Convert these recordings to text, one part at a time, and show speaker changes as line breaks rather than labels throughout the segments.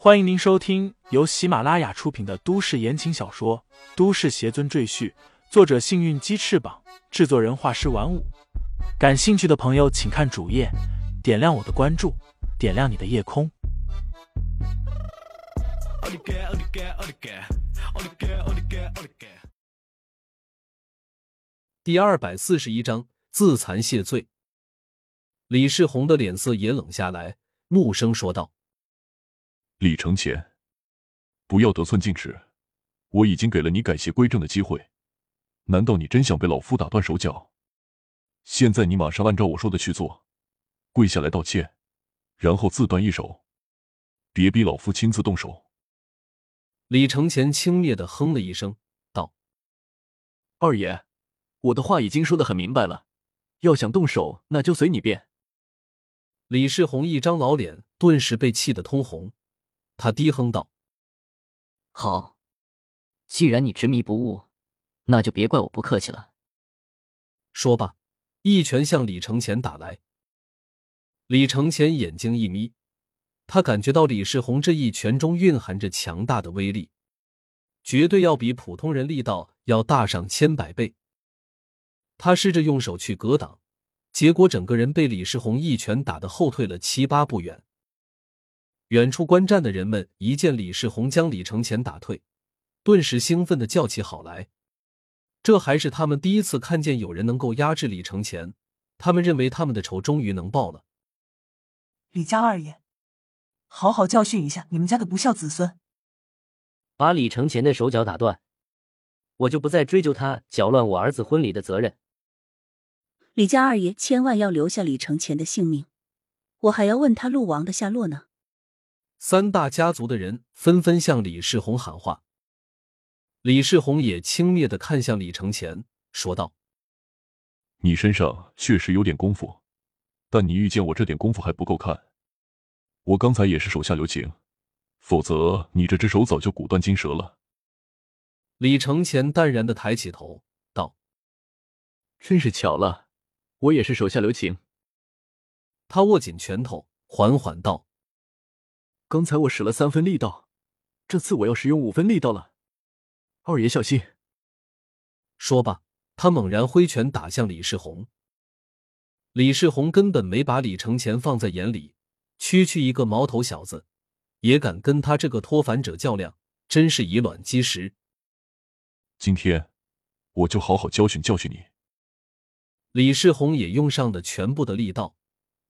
欢迎您收听由喜马拉雅出品的都市言情小说《都市邪尊赘婿》，作者：幸运鸡翅膀，制作人：画师玩五。感兴趣的朋友，请看主页，点亮我的关注，点亮你的夜空。
第二百四十一章自残谢罪。李世宏的脸色也冷下来，怒声说道：“
李承前，不要得寸进尺！我已经给了你改邪归正的机会，难道你真想被老夫打断手脚？现在你马上按照我说的去做，跪下来道歉，然后自断一手，别逼老夫亲自动手。”
李承前轻蔑的哼了一声，道：“
二爷，我的话已经说的很明白了，要想动手，那就随你便。”
李世宏一张老脸顿时被气得通红，他低哼道：“
好，既然你执迷不悟，那就别怪我不客气了。”
说罢，一拳向李承前打来。李承前眼睛一眯，他感觉到李世宏这一拳中蕴含着强大的威力，绝对要比普通人力道要大上千百倍。他试着用手去格挡。结果，整个人被李世宏一拳打得后退了七八步远。远处观战的人们一见李世宏将李承前打退，顿时兴奋的叫起好来。这还是他们第一次看见有人能够压制李承前，他们认为他们的仇终于能报了。
李家二爷，好好教训一下你们家的不孝子孙，
把李承前的手脚打断，我就不再追究他搅乱我儿子婚礼的责任。
李家二爷千万要留下李承前的性命，我还要问他陆王的下落呢。
三大家族的人纷纷向李世宏喊话，李世宏也轻蔑的看向李承前，说道：“
你身上确实有点功夫，但你遇见我这点功夫还不够看。我刚才也是手下留情，否则你这只手早就骨断筋折了。”
李承前淡然的抬起头，道：“
真是巧了。”我也是手下留情。
他握紧拳头，缓缓道：“
刚才我使了三分力道，这次我要使用五分力道了。二爷小心。”
说罢，他猛然挥拳打向李世宏。李世宏根本没把李承前放在眼里，区区一个毛头小子，也敢跟他这个脱凡者较量，真是以卵击石。
今天，我就好好教训教训你。
李世宏也用上了全部的力道，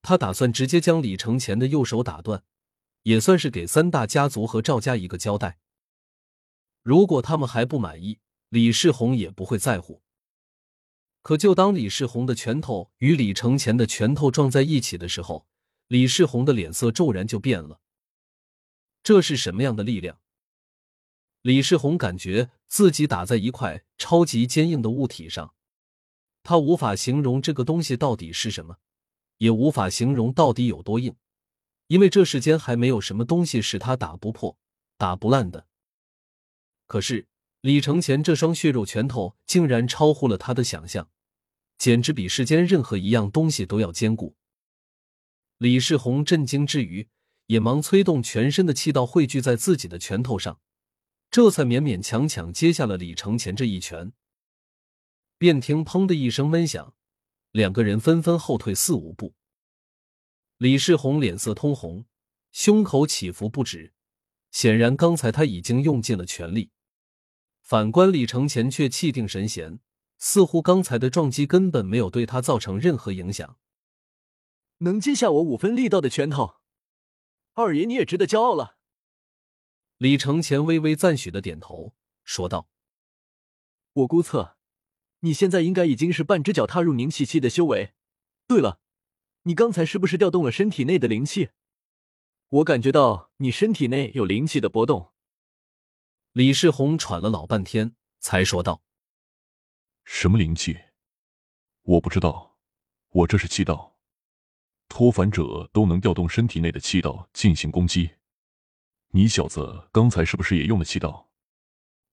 他打算直接将李承前的右手打断，也算是给三大家族和赵家一个交代。如果他们还不满意，李世宏也不会在乎。可就当李世宏的拳头与李承前的拳头撞在一起的时候，李世宏的脸色骤然就变了。这是什么样的力量？李世宏感觉自己打在一块超级坚硬的物体上。他无法形容这个东西到底是什么，也无法形容到底有多硬，因为这世间还没有什么东西是他打不破、打不烂的。可是李承前这双血肉拳头竟然超乎了他的想象，简直比世间任何一样东西都要坚固。李世宏震惊之余，也忙催动全身的气道汇聚在自己的拳头上，这才勉勉强强接下了李承前这一拳。便听“砰”的一声闷响，两个人纷纷后退四五步。李世宏脸色通红，胸口起伏不止，显然刚才他已经用尽了全力。反观李承前却气定神闲，似乎刚才的撞击根本没有对他造成任何影响。
能接下我五分力道的拳头，二爷你也值得骄傲了。
李承前微微赞许的点头，说道：“
我估测。”你现在应该已经是半只脚踏入凝气期的修为。对了，你刚才是不是调动了身体内的灵气？我感觉到你身体内有灵气的波动。
李世宏喘了老半天，才说道：“
什么灵气？我不知道。我这是气道，脱凡者都能调动身体内的气道进行攻击。你小子刚才是不是也用了气道？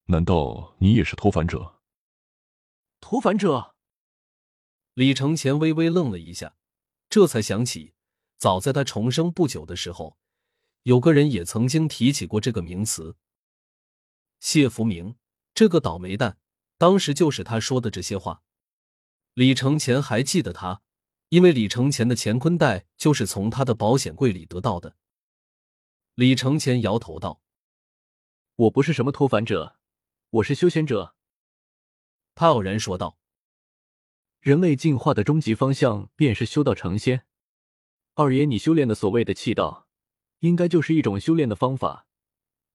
难道你也是脱凡者？”
脱凡者，
李承前微微愣了一下，这才想起，早在他重生不久的时候，有个人也曾经提起过这个名词。谢福明这个倒霉蛋，当时就是他说的这些话。李承前还记得他，因为李承前的乾坤袋就是从他的保险柜里得到的。李承前摇头道：“
我不是什么脱凡者，我是修仙者。”
他偶然说道：“
人类进化的终极方向便是修道成仙。二爷，你修炼的所谓的气道，应该就是一种修炼的方法，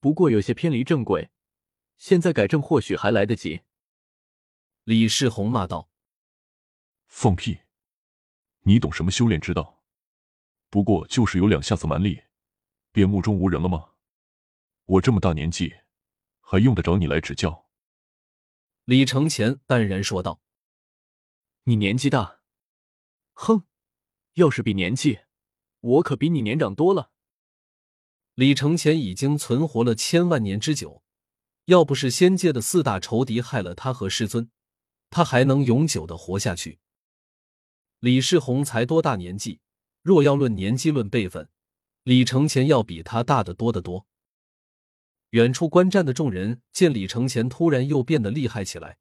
不过有些偏离正轨，现在改正或许还来得及。”
李世宏骂道。
放屁！你懂什么修炼之道？不过就是有两下子蛮力，便目中无人了吗？我这么大年纪，还用得着你来指教？
李承前淡然说道：“
你年纪大，哼！要是比年纪，我可比你年长多了。”
李承前已经存活了千万年之久，要不是仙界的四大仇敌害了他和师尊，他还能永久的活下去。李世宏才多大年纪？若要论年纪、论辈分，李承前要比他大得多得多。远处观战的众人见李承前突然又变得厉害起来，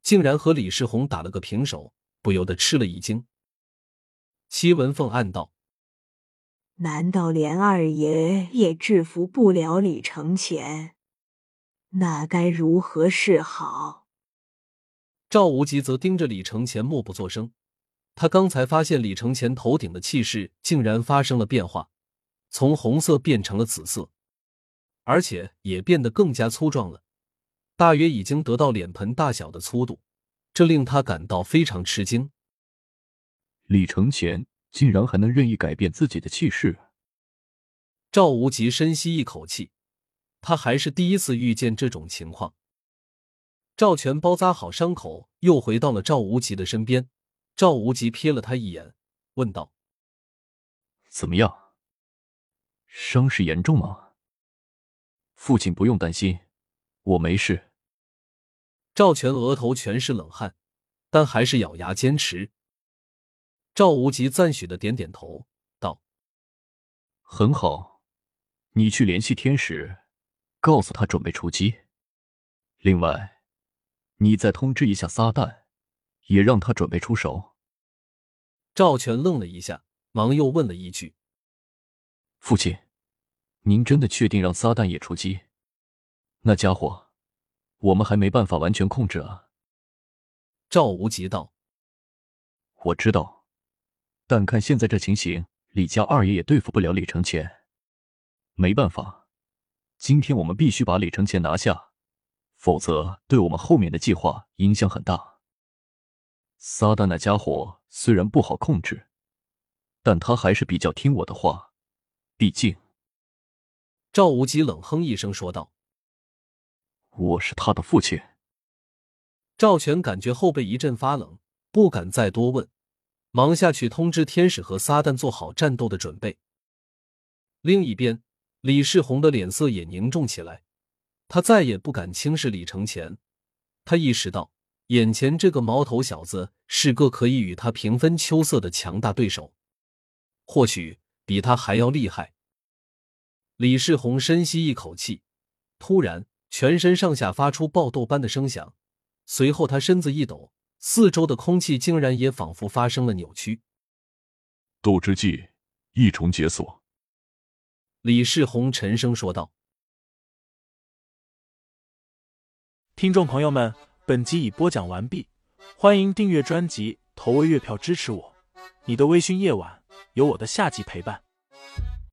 竟然和李世宏打了个平手，不由得吃了一惊。戚文凤暗道：“
难道连二爷也制服不了李承前？那该如何是好？”
赵无极则盯着李承前，默不作声。他刚才发现李承前头顶的气势竟然发生了变化，从红色变成了紫色，而且也变得更加粗壮了，大约已经得到脸盆大小的粗度，这令他感到非常吃惊。
李承前竟然还能任意改变自己的气势。
赵无极深吸一口气，他还是第一次遇见这种情况。赵全包扎好伤口，又回到了赵无极的身边。赵无极瞥了他一眼，问道：“
怎么样？伤势严重吗？”父亲不用担心，我没事。
赵全额头全是冷汗，但还是咬牙坚持。赵无极赞许的点点头，道：“
很好，你去联系天使，告诉他准备出击。另外，你再通知一下撒旦。”也让他准备出手。
赵全愣了一下，忙又问了一句：“
父亲，您真的确定让撒旦也出击？那家伙，我们还没办法完全控制啊。”
赵无极道：“
我知道，但看现在这情形，李家二爷也对付不了李承前。没办法，今天我们必须把李承前拿下，否则对我们后面的计划影响很大。”撒旦那家伙虽然不好控制，但他还是比较听我的话。毕竟，
赵无极冷哼一声说道：“
我是他的父亲。”
赵全感觉后背一阵发冷，不敢再多问，忙下去通知天使和撒旦做好战斗的准备。另一边，李世宏的脸色也凝重起来，他再也不敢轻视李承前，他意识到。眼前这个毛头小子是个可以与他平分秋色的强大对手，或许比他还要厉害。李世宏深吸一口气，突然全身上下发出爆豆般的声响，随后他身子一抖，四周的空气竟然也仿佛发生了扭曲。
斗之技一重解锁。
李世宏沉声说道：“
听众朋友们。”本集已播讲完毕，欢迎订阅专辑，投喂月票支持我。你的微醺夜晚，有我的下集陪伴。